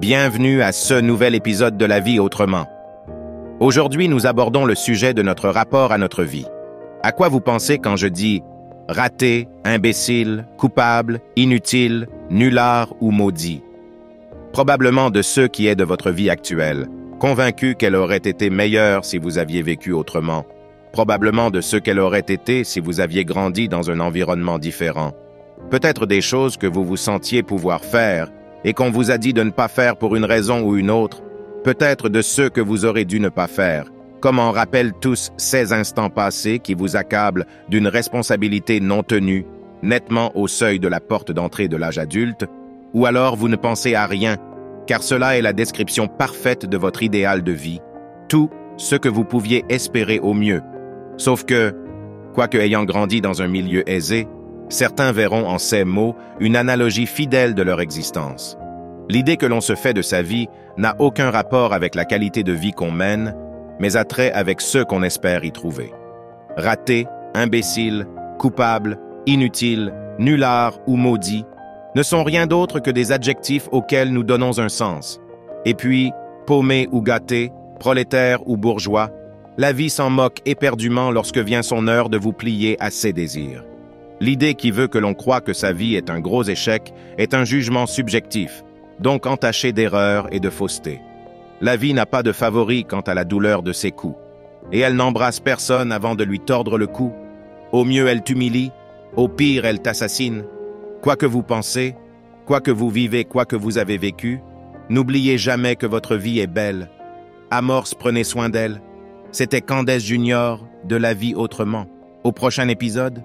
Bienvenue à ce nouvel épisode de La vie autrement. Aujourd'hui, nous abordons le sujet de notre rapport à notre vie. À quoi vous pensez quand je dis raté, imbécile, coupable, inutile, nulard ou maudit Probablement de ceux qui est de votre vie actuelle, convaincu qu'elle aurait été meilleure si vous aviez vécu autrement, probablement de ceux qu'elle aurait été si vous aviez grandi dans un environnement différent, peut-être des choses que vous vous sentiez pouvoir faire et qu'on vous a dit de ne pas faire pour une raison ou une autre, peut-être de ceux que vous aurez dû ne pas faire, comme en rappellent tous ces instants passés qui vous accablent d'une responsabilité non tenue, nettement au seuil de la porte d'entrée de l'âge adulte, ou alors vous ne pensez à rien, car cela est la description parfaite de votre idéal de vie, tout ce que vous pouviez espérer au mieux. Sauf que, quoique ayant grandi dans un milieu aisé, certains verront en ces mots une analogie fidèle de leur existence. L'idée que l'on se fait de sa vie n'a aucun rapport avec la qualité de vie qu'on mène, mais a trait avec ceux qu'on espère y trouver. Raté, imbécile, coupable, inutile, nulard ou maudit ne sont rien d'autre que des adjectifs auxquels nous donnons un sens. Et puis, paumé ou gâté, prolétaire ou bourgeois, la vie s'en moque éperdument lorsque vient son heure de vous plier à ses désirs. L'idée qui veut que l'on croit que sa vie est un gros échec est un jugement subjectif, donc entaché d'erreurs et de fausseté. La vie n'a pas de favori quant à la douleur de ses coups, et elle n'embrasse personne avant de lui tordre le cou. Au mieux, elle t'humilie, au pire, elle t'assassine. Quoi que vous pensez, quoi que vous vivez, quoi que vous avez vécu, n'oubliez jamais que votre vie est belle. Amorce, prenez soin d'elle. C'était Candace Junior de La vie autrement. Au prochain épisode,